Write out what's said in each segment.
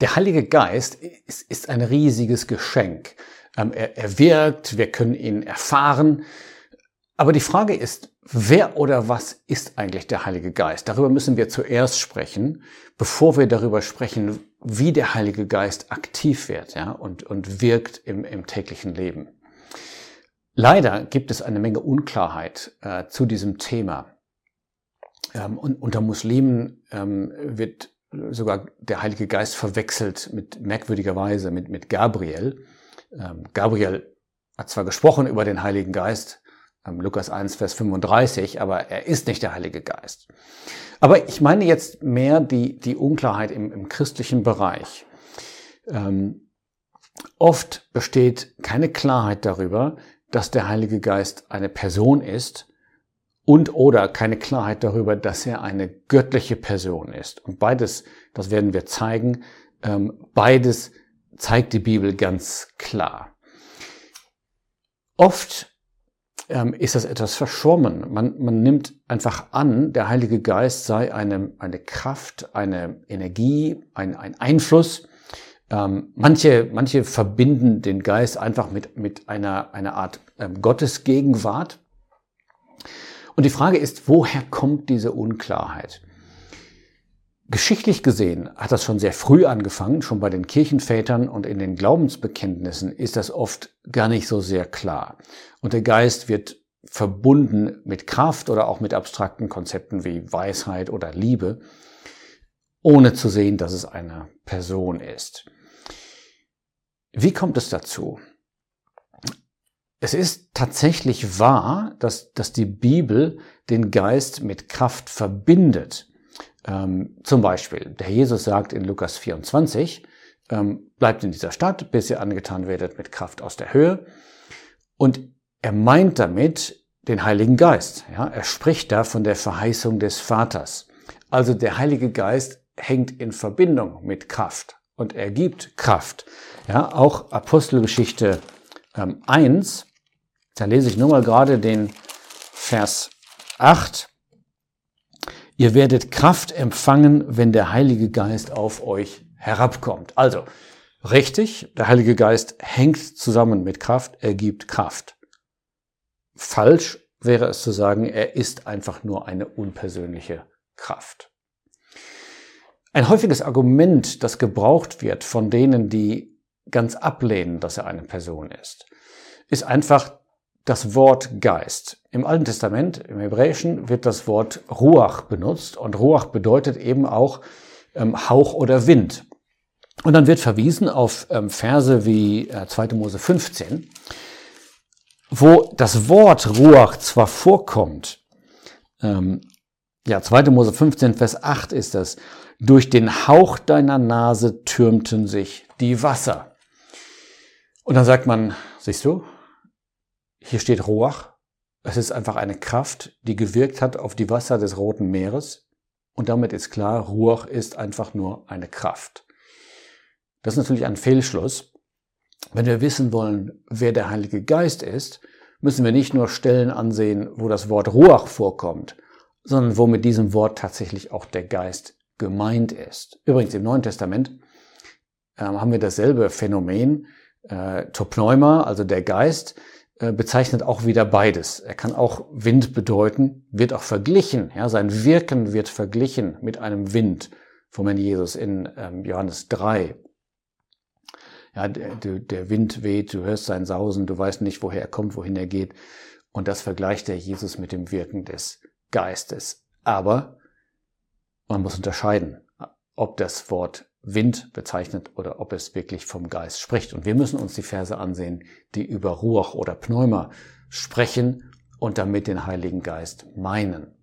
Der Heilige Geist ist, ist ein riesiges Geschenk. Ähm, er, er wirkt, wir können ihn erfahren. Aber die Frage ist, wer oder was ist eigentlich der Heilige Geist? Darüber müssen wir zuerst sprechen, bevor wir darüber sprechen, wie der Heilige Geist aktiv wird ja, und, und wirkt im, im täglichen Leben. Leider gibt es eine Menge Unklarheit äh, zu diesem Thema. Ähm, und unter Muslimen ähm, wird sogar der Heilige Geist verwechselt mit merkwürdiger Weise mit, mit Gabriel. Ähm, Gabriel hat zwar gesprochen über den Heiligen Geist, ähm, Lukas 1, Vers 35, aber er ist nicht der Heilige Geist. Aber ich meine jetzt mehr die, die Unklarheit im, im christlichen Bereich. Ähm, oft besteht keine Klarheit darüber, dass der Heilige Geist eine Person ist und oder keine Klarheit darüber, dass er eine göttliche Person ist. Und beides, das werden wir zeigen, ähm, beides zeigt die Bibel ganz klar. Oft ähm, ist das etwas verschwommen. Man, man nimmt einfach an, der Heilige Geist sei eine, eine Kraft, eine Energie, ein, ein Einfluss. Ähm, manche, manche verbinden den Geist einfach mit, mit einer, einer Art ähm, Gottesgegenwart. Und die Frage ist, woher kommt diese Unklarheit? Geschichtlich gesehen hat das schon sehr früh angefangen, schon bei den Kirchenvätern und in den Glaubensbekenntnissen ist das oft gar nicht so sehr klar. Und der Geist wird verbunden mit Kraft oder auch mit abstrakten Konzepten wie Weisheit oder Liebe, ohne zu sehen, dass es eine Person ist. Wie kommt es dazu? Es ist tatsächlich wahr, dass, dass die Bibel den Geist mit Kraft verbindet. Ähm, zum Beispiel, der Jesus sagt in Lukas 24, ähm, bleibt in dieser Stadt, bis ihr angetan werdet mit Kraft aus der Höhe. Und er meint damit den Heiligen Geist. Ja? Er spricht da von der Verheißung des Vaters. Also der Heilige Geist hängt in Verbindung mit Kraft und er gibt Kraft. Ja, auch Apostelgeschichte ähm, 1 da lese ich nur mal gerade den Vers 8. Ihr werdet Kraft empfangen, wenn der Heilige Geist auf euch herabkommt. Also, richtig, der Heilige Geist hängt zusammen mit Kraft, er gibt Kraft. Falsch wäre es zu sagen, er ist einfach nur eine unpersönliche Kraft. Ein häufiges Argument, das gebraucht wird von denen, die ganz ablehnen, dass er eine Person ist, ist einfach, das Wort Geist. Im Alten Testament, im Hebräischen, wird das Wort Ruach benutzt und Ruach bedeutet eben auch ähm, Hauch oder Wind. Und dann wird verwiesen auf ähm, Verse wie äh, 2. Mose 15, wo das Wort Ruach zwar vorkommt, ähm, ja, 2. Mose 15, Vers 8 ist das, durch den Hauch deiner Nase türmten sich die Wasser. Und dann sagt man, siehst du, hier steht Roach. Es ist einfach eine Kraft, die gewirkt hat auf die Wasser des Roten Meeres. Und damit ist klar, Ruach ist einfach nur eine Kraft. Das ist natürlich ein Fehlschluss. Wenn wir wissen wollen, wer der Heilige Geist ist, müssen wir nicht nur Stellen ansehen, wo das Wort Ruach vorkommt, sondern wo mit diesem Wort tatsächlich auch der Geist gemeint ist. Übrigens im Neuen Testament äh, haben wir dasselbe Phänomen, äh, Topneuma, also der Geist, bezeichnet auch wieder beides. Er kann auch Wind bedeuten, wird auch verglichen. Ja, sein Wirken wird verglichen mit einem Wind vom Herrn Jesus in ähm, Johannes 3. Ja, der, der Wind weht, du hörst sein Sausen, du weißt nicht, woher er kommt, wohin er geht. Und das vergleicht der Jesus mit dem Wirken des Geistes. Aber man muss unterscheiden, ob das Wort Wind bezeichnet oder ob es wirklich vom Geist spricht. Und wir müssen uns die Verse ansehen, die über Ruach oder Pneuma sprechen und damit den Heiligen Geist meinen.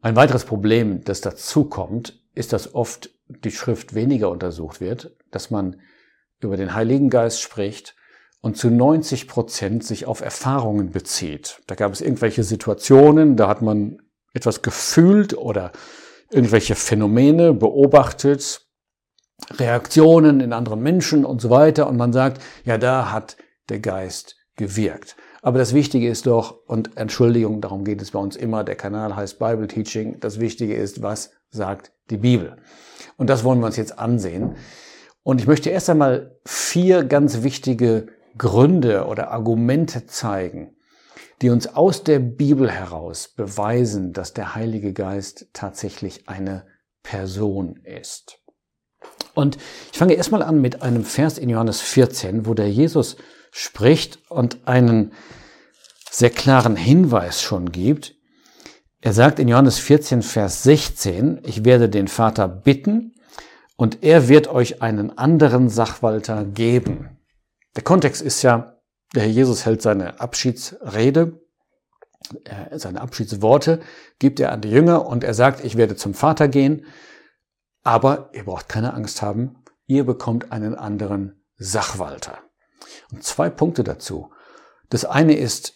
Ein weiteres Problem, das dazu kommt, ist, dass oft die Schrift weniger untersucht wird, dass man über den Heiligen Geist spricht und zu 90 Prozent sich auf Erfahrungen bezieht. Da gab es irgendwelche Situationen, da hat man etwas gefühlt oder irgendwelche Phänomene beobachtet, Reaktionen in anderen Menschen und so weiter und man sagt, ja, da hat der Geist gewirkt. Aber das Wichtige ist doch, und Entschuldigung, darum geht es bei uns immer, der Kanal heißt Bible Teaching, das Wichtige ist, was sagt die Bibel? Und das wollen wir uns jetzt ansehen. Und ich möchte erst einmal vier ganz wichtige Gründe oder Argumente zeigen, die uns aus der Bibel heraus beweisen, dass der Heilige Geist tatsächlich eine Person ist. Und ich fange erstmal an mit einem Vers in Johannes 14, wo der Jesus spricht und einen sehr klaren Hinweis schon gibt. Er sagt in Johannes 14, Vers 16, ich werde den Vater bitten und er wird euch einen anderen Sachwalter geben. Der Kontext ist ja, der Herr Jesus hält seine Abschiedsrede, äh, seine Abschiedsworte gibt er an die Jünger und er sagt, ich werde zum Vater gehen, aber ihr braucht keine Angst haben, ihr bekommt einen anderen Sachwalter. Und zwei Punkte dazu. Das eine ist,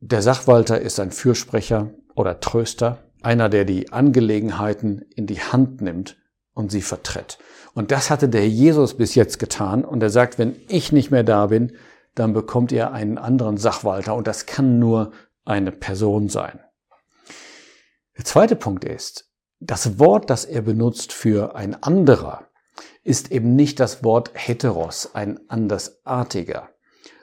der Sachwalter ist ein Fürsprecher oder Tröster, einer, der die Angelegenheiten in die Hand nimmt und sie vertritt. Und das hatte der Jesus bis jetzt getan. Und er sagt, wenn ich nicht mehr da bin, dann bekommt ihr einen anderen Sachwalter. Und das kann nur eine Person sein. Der zweite Punkt ist, das Wort, das er benutzt für ein anderer, ist eben nicht das Wort heteros, ein andersartiger,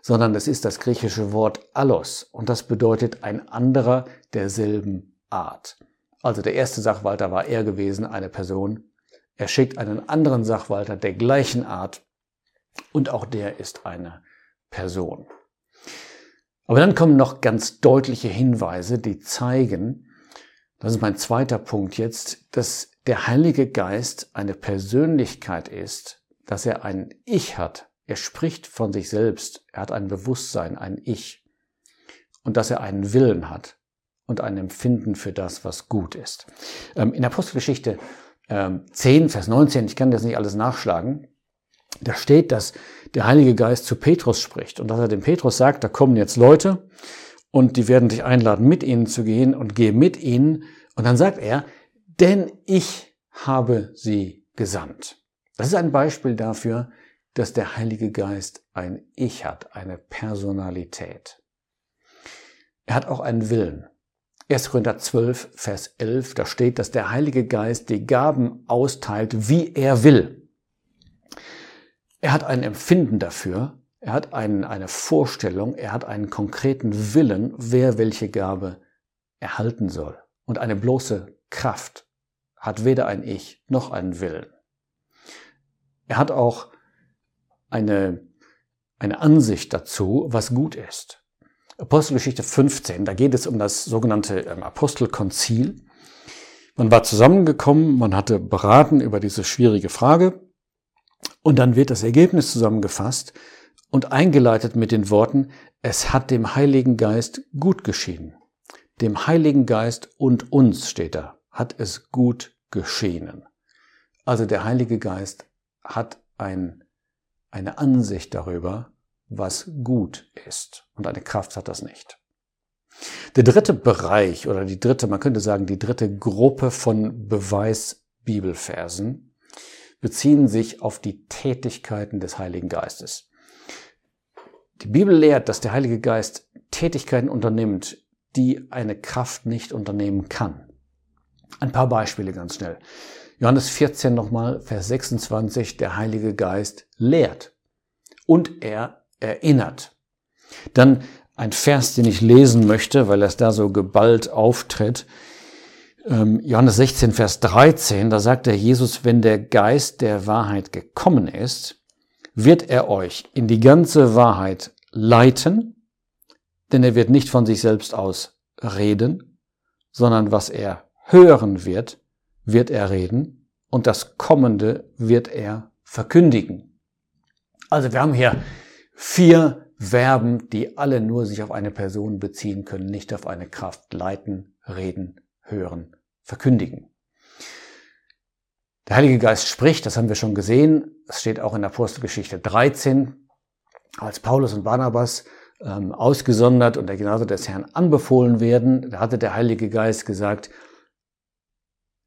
sondern es ist das griechische Wort allos und das bedeutet ein anderer derselben Art. Also der erste Sachwalter war er gewesen, eine Person. Er schickt einen anderen Sachwalter der gleichen Art und auch der ist eine Person. Aber dann kommen noch ganz deutliche Hinweise, die zeigen, das ist mein zweiter Punkt jetzt, dass der Heilige Geist eine Persönlichkeit ist, dass er ein Ich hat. Er spricht von sich selbst. Er hat ein Bewusstsein, ein Ich. Und dass er einen Willen hat und ein Empfinden für das, was gut ist. Ähm, in Apostelgeschichte 10, ähm, Vers 19, ich kann das nicht alles nachschlagen, da steht, dass der Heilige Geist zu Petrus spricht und dass er dem Petrus sagt, da kommen jetzt Leute und die werden dich einladen, mit ihnen zu gehen und gehe mit ihnen. Und dann sagt er, denn ich habe sie gesandt. Das ist ein Beispiel dafür, dass der Heilige Geist ein Ich hat, eine Personalität. Er hat auch einen Willen. 1. Korinther 12, Vers 11, da steht, dass der Heilige Geist die Gaben austeilt, wie er will. Er hat ein Empfinden dafür, er hat einen, eine Vorstellung, er hat einen konkreten Willen, wer welche Gabe erhalten soll. Und eine bloße Kraft hat weder ein Ich noch einen Willen. Er hat auch eine, eine Ansicht dazu, was gut ist. Apostelgeschichte 15, da geht es um das sogenannte ähm, Apostelkonzil. Man war zusammengekommen, man hatte beraten über diese schwierige Frage und dann wird das Ergebnis zusammengefasst und eingeleitet mit den Worten, es hat dem Heiligen Geist gut geschieden. Dem Heiligen Geist und uns steht da hat es gut geschehen. Also der Heilige Geist hat ein, eine Ansicht darüber, was gut ist. Und eine Kraft hat das nicht. Der dritte Bereich oder die dritte, man könnte sagen, die dritte Gruppe von Beweisbibelversen beziehen sich auf die Tätigkeiten des Heiligen Geistes. Die Bibel lehrt, dass der Heilige Geist Tätigkeiten unternimmt, die eine Kraft nicht unternehmen kann. Ein paar Beispiele ganz schnell. Johannes 14 nochmal, Vers 26, der Heilige Geist lehrt und er erinnert. Dann ein Vers, den ich lesen möchte, weil es da so geballt auftritt. Ähm, Johannes 16, Vers 13, da sagt der Jesus, wenn der Geist der Wahrheit gekommen ist, wird er euch in die ganze Wahrheit leiten, denn er wird nicht von sich selbst aus reden, sondern was er hören wird, wird er reden und das Kommende wird er verkündigen. Also wir haben hier vier Verben, die alle nur sich auf eine Person beziehen können, nicht auf eine Kraft. Leiten, reden, hören, verkündigen. Der Heilige Geist spricht, das haben wir schon gesehen. Es steht auch in Apostelgeschichte 13, als Paulus und Barnabas ähm, ausgesondert und der Gnade des Herrn anbefohlen werden. Da hatte der Heilige Geist gesagt,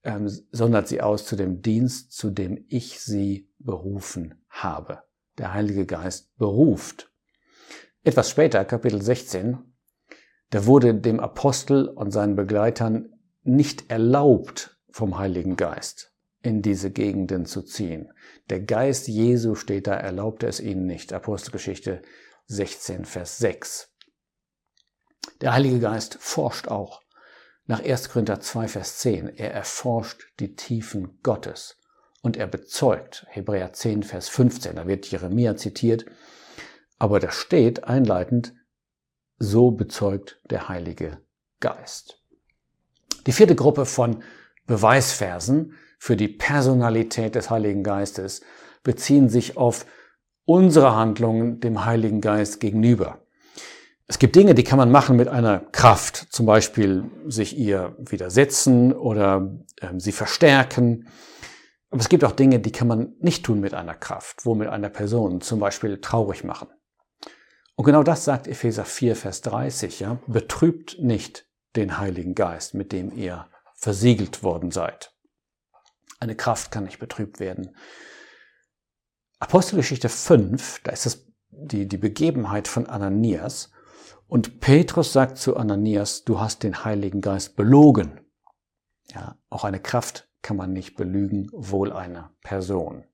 ähm, sondert sie aus zu dem Dienst, zu dem ich sie berufen habe. Der Heilige Geist beruft. Etwas später, Kapitel 16, da wurde dem Apostel und seinen Begleitern nicht erlaubt vom Heiligen Geist in diese Gegenden zu ziehen. Der Geist Jesu steht da, erlaubte es ihnen nicht. Apostelgeschichte 16, Vers 6. Der Heilige Geist forscht auch. Nach 1. Korinther 2, Vers 10. Er erforscht die Tiefen Gottes und er bezeugt. Hebräer 10, Vers 15. Da wird Jeremia zitiert. Aber da steht einleitend, so bezeugt der Heilige Geist. Die vierte Gruppe von Beweisversen für die Personalität des Heiligen Geistes beziehen sich auf unsere Handlungen dem Heiligen Geist gegenüber. Es gibt Dinge, die kann man machen mit einer Kraft, zum Beispiel sich ihr widersetzen oder äh, sie verstärken. Aber es gibt auch Dinge, die kann man nicht tun mit einer Kraft, wo mit einer Person zum Beispiel traurig machen. Und genau das sagt Epheser 4, Vers 30, ja. Betrübt nicht den Heiligen Geist, mit dem ihr versiegelt worden seid. Eine Kraft kann nicht betrübt werden. Apostelgeschichte 5, da ist es die, die Begebenheit von Ananias. Und Petrus sagt zu Ananias, du hast den Heiligen Geist belogen. Ja, auch eine Kraft kann man nicht belügen, wohl eine Person.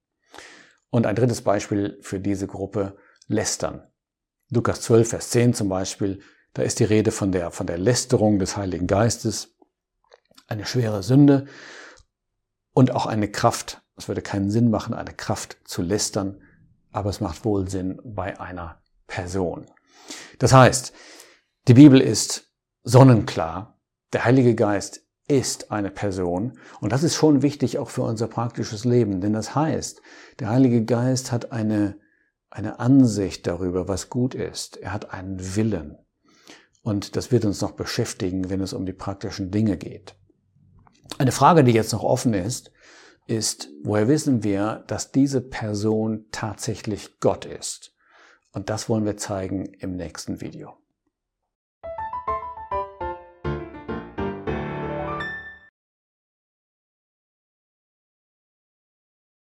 Und ein drittes Beispiel für diese Gruppe, Lästern. Lukas 12, Vers 10 zum Beispiel, da ist die Rede von der, von der Lästerung des Heiligen Geistes, eine schwere Sünde und auch eine Kraft. Es würde keinen Sinn machen, eine Kraft zu lästern, aber es macht wohl Sinn bei einer Person. Das heißt, die Bibel ist sonnenklar, der Heilige Geist ist eine Person und das ist schon wichtig auch für unser praktisches Leben, denn das heißt, der Heilige Geist hat eine eine Ansicht darüber, was gut ist. Er hat einen Willen. Und das wird uns noch beschäftigen, wenn es um die praktischen Dinge geht. Eine Frage, die jetzt noch offen ist, ist, woher wissen wir, dass diese Person tatsächlich Gott ist? Und das wollen wir zeigen im nächsten Video.